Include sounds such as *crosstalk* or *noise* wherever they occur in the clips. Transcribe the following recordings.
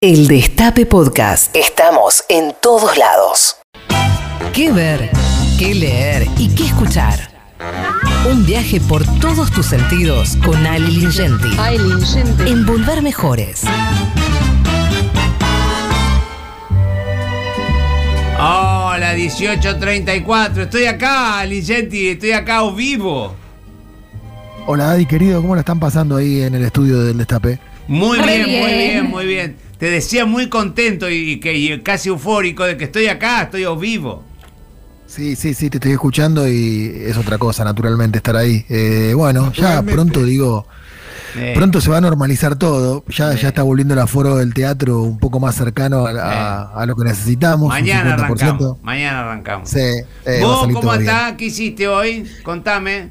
El Destape Podcast. Estamos en todos lados. ¿Qué ver? ¿Qué leer? ¿Y qué escuchar? Un viaje por todos tus sentidos con Ali Lingenti. En Volver Mejores. Hola, 1834. Estoy acá, Ligenti. Estoy acá o vivo. Hola, Adi, querido. ¿Cómo la están pasando ahí en el estudio del Destape? Muy bien, muy bien, muy bien. Te decía muy contento y, que, y casi eufórico de que estoy acá, estoy vivo. Sí, sí, sí, te estoy escuchando y es otra cosa, naturalmente, estar ahí. Eh, bueno, ya pronto digo, Eh, pronto se va a normalizar todo. Ya, ya está volviendo el aforo del teatro un poco más cercano a, a- a lo que necesitamos. mañana 50%. arrancamos. Mañana arrancamos. Sí, eh, ¿Vos cómo estás? ¿Qué hiciste hoy? Contame.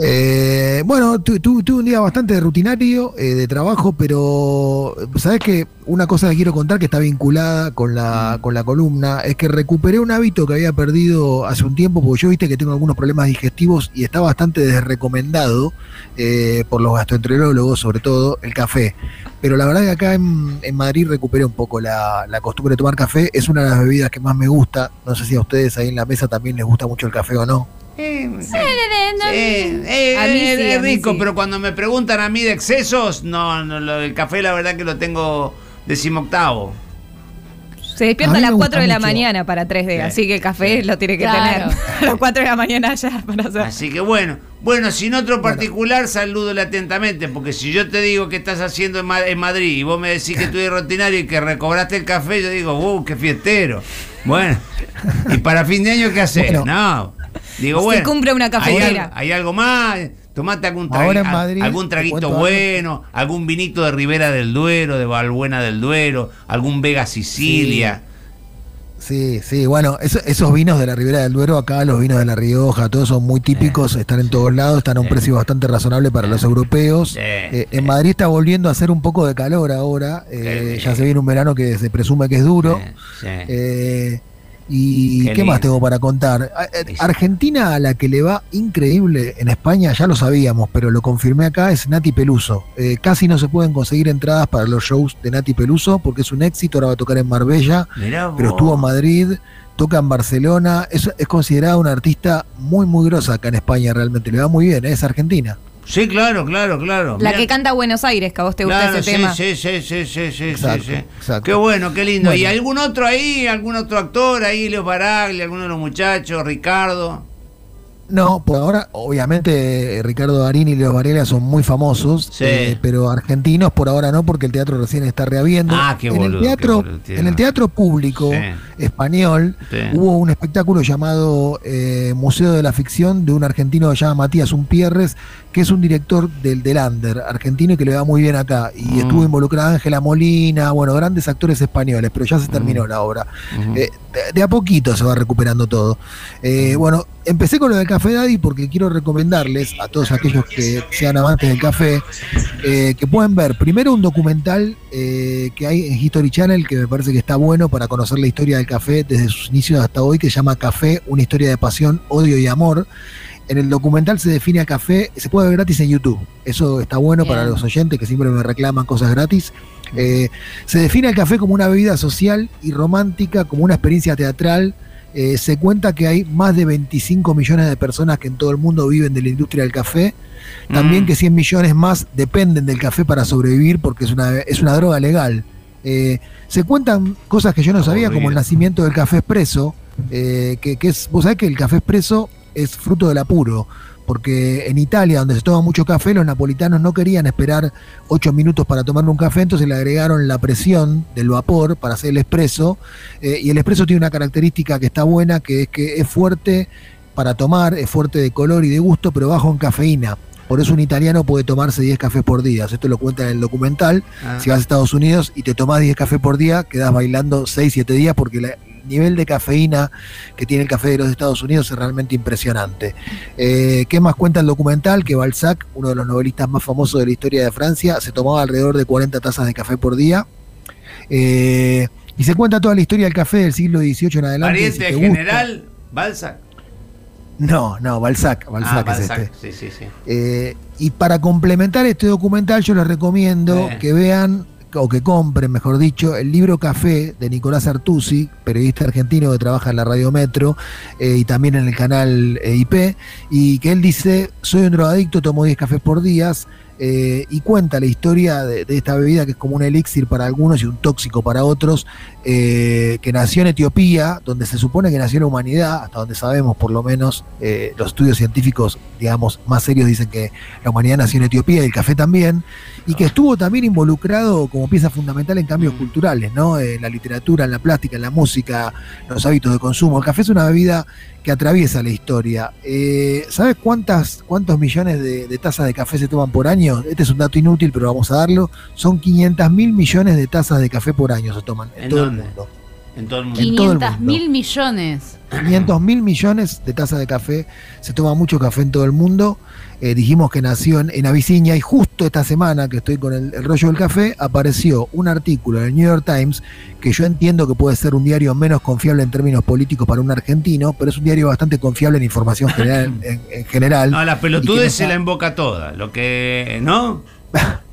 Eh, bueno, tu- tu- tuve un día bastante rutinario eh, de trabajo, pero sabes que una cosa que quiero contar que está vinculada con la, con la columna es que recuperé un hábito que había perdido hace un tiempo, porque yo viste que tengo algunos problemas digestivos y está bastante desrecomendado eh, por los gastroenterólogos, sobre todo el café. Pero la verdad que acá en, en Madrid recuperé un poco la, la costumbre de tomar café. Es una de las bebidas que más me gusta. No sé si a ustedes ahí en la mesa también les gusta mucho el café o no. Eh, eh, eh, A mí eh, sí, es a mí rico, sí. pero cuando me preguntan a mí de excesos, no, no lo- el café la verdad que lo tengo decimoctavo. Se despierta a las me 4 gusta de la mucho. mañana para 3D, Sí. así que el café lo tiene que Claro. tener a las 4 de la mañana ya para hacer. Así que bueno, bueno, sin otro particular, salúdole atentamente, porque si yo te digo qué estás haciendo en, Ma- en Madrid y vos me decís que eres rutinario y que recobraste el café, yo digo, ¡uh, qué fiestero! Bueno, ¿y para fin de año qué haces? Bueno. no. Digo, Se bueno. cumple una ¿hay cafetera. hay algo más? Tomate algún, tragui- Ahora en a- Madrid, algún traguito bueno, algún vinito de Ribera del Duero, de Valbuena del Duero, algún Vega Sicilia. Sí, sí, bueno, eso- esos vinos de la Ribera del Duero, acá los vinos de La Rioja, todos son muy típicos, están en todos lados, están a un precio bastante razonable para los europeos. Eh, en Madrid está volviendo a hacer un poco de calor ahora, eh, ya se viene un verano que se presume que es duro. Eh, ¿Y Qué qué más tengo para contar? Eh. Argentina, a la que le va increíble en España, ya lo sabíamos, pero lo confirmé acá, es Nati Peluso. Eh, casi no se pueden conseguir entradas para los shows de Nati Peluso porque es un éxito, ahora va a tocar en Marbella pero estuvo en Madrid, toca en Barcelona, es, es considerada una artista muy, muy grosa acá en España realmente, le va muy bien, ¿eh? es argentina. Sí, claro, claro, claro. La Mirá- que canta Buenos Aires, que a vos te gusta Claro, ese sí, tema. Sí, sí, sí, sí, sí, Exacto, sí, sí. exacto. Qué bueno, qué lindo. ¿Y algún otro ahí? ¿Algún otro actor ahí? Leo Baraglia, alguno de los muchachos, Ricardo. No, por ahora, obviamente, eh, Ricardo Darín y Leo Varela son muy famosos, Sí. eh, pero argentinos por ahora no, porque el teatro recién está reabriendo. Ah, qué en boludo, el teatro, qué boludo, tiene en el teatro público Sí. español Sí. hubo un espectáculo llamado eh, Museo de la Ficción de un argentino que se llama Matías Umpierres, que es un director del, del Under argentino y que le va muy bien acá. Y Mm. estuvo involucrada Ángela Molina, bueno, grandes actores españoles, pero ya se terminó Mm. la obra. Eh, de, de a poquito se va recuperando todo. Bueno, empecé con lo del Café Daddy porque quiero recomendarles a todos aquellos que sean amantes del café eh, que pueden ver primero un documental eh, que hay en History Channel que me parece que está bueno para conocer la historia del café desde sus inicios hasta hoy, que se llama Café, una historia de pasión, odio y amor. En el documental se define a café, se puede ver gratis en YouTube. Eso está bueno para los oyentes que siempre me reclaman cosas gratis. Eh, se define el café como una bebida social y romántica, como una experiencia teatral. Eh, se cuenta que hay más de 25 millones de personas que en todo el mundo viven de la industria del café. También Mm. que 100 millones más dependen del café para sobrevivir porque es una, es una droga legal. Eh, se cuentan cosas que yo no sabía, como el nacimiento del café expreso, eh, que, que es, vos sabés que el café expreso es fruto del apuro, porque en Italia, donde se toma mucho café, los napolitanos no querían esperar 8 minutos para tomar un café, entonces le agregaron la presión del vapor para hacer el expreso, eh, y el expreso tiene una característica que está buena, que es que es fuerte para tomar, es fuerte de color y de gusto, pero bajo en cafeína. Por eso un italiano puede tomarse 10 cafés por día. Esto lo cuenta en el documental. Ah. Si vas a Estados Unidos y te tomás 10 cafés por día, quedás bailando 6, 7 días porque la- nivel de cafeína que tiene el café de los Estados Unidos es realmente impresionante. Eh, ¿Qué más cuenta el documental? Que Balzac, uno de los novelistas más famosos de la historia de Francia, se tomaba alrededor de 40 tazas de café por día. Eh, y se cuenta toda la historia del café del siglo XVIII en adelante. Pariente si general, Balzac. No, no, Balzac, Balzac ah, es Balzac. este. Sí, sí, sí. Eh, y para complementar este documental, yo les recomiendo que vean o que compren, mejor dicho, el libro Café de Nicolás Artusi, periodista argentino que trabaja en la Radio Metro eh, y también en el canal eh, IP, y que él dice, soy un drogadicto, tomo 10 cafés por día, eh, y cuenta la historia de, de, esta bebida que es como un elixir para algunos y un tóxico para otros, eh, que nació en Etiopía, donde se supone que nació la humanidad, hasta donde sabemos por lo menos, eh, los estudios científicos, digamos, más serios dicen que la humanidad nació en Etiopía y el café también, y que estuvo también involucrado como pieza fundamental en cambios culturales, ¿no? En la literatura, en la plástica, en la música, los hábitos de consumo. El café es una bebida que atraviesa la historia. Eh, ¿Sabes cuántas, cuántos millones de, de, tazas de café se toman por año? Este es un dato inútil, pero vamos a darlo. Son 500 mil millones de tazas de café por año se toman en, ¿En todo dónde? el mundo. En todo el mundo. 500 mil millones. 500 mil millones de tazas de café. Se toma mucho café en todo el mundo. Eh, dijimos que nació en, en, Abisinia y justo esta semana que estoy con el, el, rollo del café apareció un artículo en el New York Times que yo entiendo que puede ser un diario menos confiable en términos políticos para un argentino, pero es un diario bastante confiable en información general. *laughs* en, en, general no, la pelotudez se la invoca toda. Lo que. ¿No? *laughs*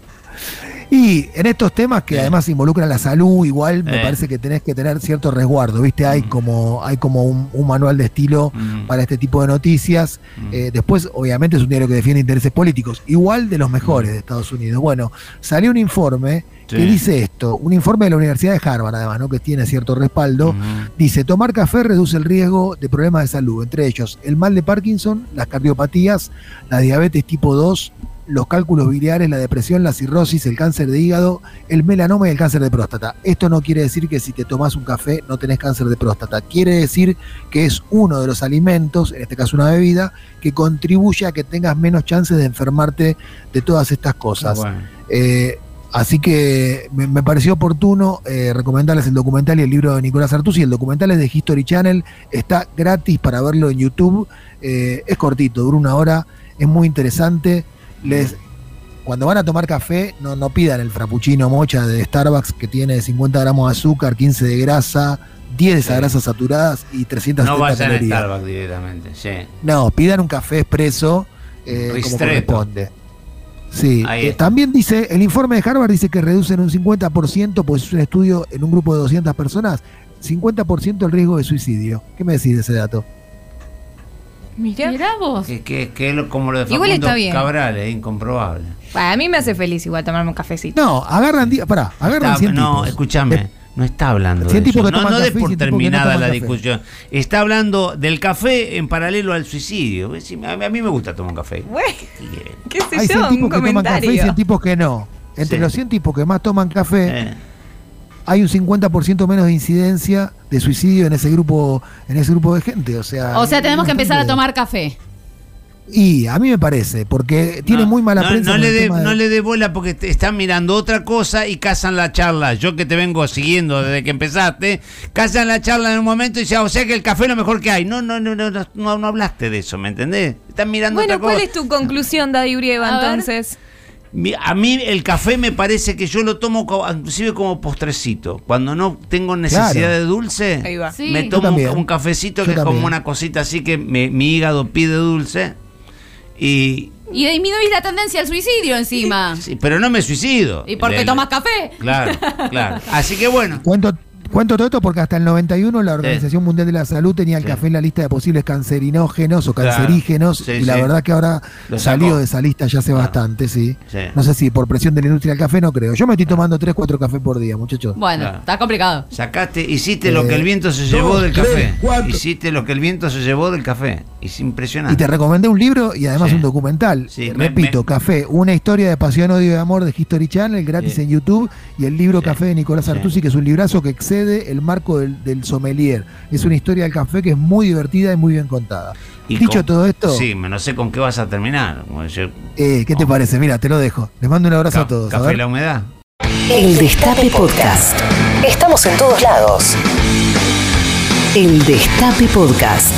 Y en estos temas que además involucran la salud, igual me eh. parece que tenés que tener cierto resguardo, ¿viste? Hay mm. como, hay como un, un, manual de estilo mm. para este tipo de noticias. Mm. Eh, después, obviamente, es un diario que defiende intereses políticos, igual de los mejores de Estados Unidos. Bueno, salió un informe sí. que dice esto, un informe de la Universidad de Harvard, además, ¿no? que tiene cierto respaldo. Dice, tomar café reduce el riesgo de problemas de salud, entre ellos el mal de Parkinson, las cardiopatías, la diabetes tipo 2, los cálculos biliares, la depresión, la cirrosis, el cáncer de hígado, el melanoma y el cáncer de próstata. Esto no quiere decir que si te tomas un café no tenés cáncer de próstata. Quiere decir que es uno de los alimentos, en este caso una bebida, que contribuye a que tengas menos chances de enfermarte de todas estas cosas. Bueno. Eh, así que me, me, pareció oportuno eh, recomendarles el documental y el libro de Nicolás Artusi. El documental es de History Channel, está gratis para verlo en YouTube. Eh, es cortito, dura una hora, es muy interesante les cuando van a tomar café, no, no pidan el frappuccino mocha de Starbucks que tiene 50 gramos de azúcar, 15 de grasa, 10 de esas sí. grasas saturadas y 370 no vayan calorías. a Starbucks directamente, sí. No, pidan un café expreso eh, como corresponde. Sí, eh, también dice, el informe de Harvard dice que reducen un 50%, pues es un estudio en un grupo de 200 personas, 50% el riesgo de suicidio. ¿Qué me decís de ese dato? Mirá, Mirá vos. Que, que, que es como lo de Facundo igual está bien. Cabral, es incomprobable. Bueno, a mí me hace feliz igual tomarme un cafecito. No, agarran, pará, agarran está, 100 No, tipos. escúchame. Eh, no está hablando de eso. No, no des por terminada no la café. discusión. Está hablando del café en paralelo al suicidio. A mí me gusta tomar un café. Bueno, ¿Qué sé Hay 100 yo? tipos Un que toman café y comentario. 100 tipos que no. Entre Sí. los 100 tipos que más toman café, Eh. Hay un 50% menos de incidencia de suicidio en ese grupo en ese grupo de gente. O sea, O sea, tenemos que empezar a tomar café. Y a mí me parece, porque tiene No, muy mala no, prensa. No le, de- no le dé bola porque te están mirando otra cosa y casan la charla. Yo que te vengo siguiendo desde que empezaste, casan la charla en un momento y dicen, o sea que el café es lo mejor que hay. No, no, no, no, no, no, no hablaste de eso, ¿me entendés? Están mirando Bueno, otra ¿cuál cosa. es tu conclusión, Daddy Urieva, ver. A mí el café me parece que yo lo tomo co- inclusive como postrecito. Cuando no tengo necesidad Claro. de dulce, Ahí va. Sí. me tomo un, cafecito Yo que es como una cosita así que me- mi hígado pide dulce. Y, Y disminuís la tendencia al suicidio encima. sí, pero no me suicido. ¿Y por qué El- tomas café? Claro, claro. *laughs* Así que bueno. Cuento, cuento todo esto porque hasta el 91 la Organización Mundial de la Salud tenía el Sí. café en la lista de posibles cancerinógenos o Claro. cancerígenos Sí, y la sí. verdad que ahora salió de esa lista ya hace Claro. bastante, sí. Sí. No sé si por presión de la industria del café no creo. Yo me estoy tomando 3, 4 cafés por día, muchachos. Bueno, Claro. está complicado. Sacaste, hiciste lo que el viento se llevó dos, del café. Hiciste lo que el viento se llevó del café. Es Y impresionante. te recomendé un libro y además Sí. un documental. Sí, Eh, me- Repito, me- Café, una historia de pasión, odio y amor de History Channel, gratis Sí. en YouTube, y el libro Sí. Café de Nicolás Sí. Artusi, que es un librazo que excede el marco del, del sommelier. Es una historia del café que es muy divertida y muy bien contada. Y Dicho con- todo esto, Sí, me no sé con qué vas a terminar. Yo- eh, ¿qué te parece? Mira, te lo dejo. Les mando un abrazo Ca- a todos. Café y la humedad. El Destape Podcast. Estamos en todos lados. El Destape Podcast.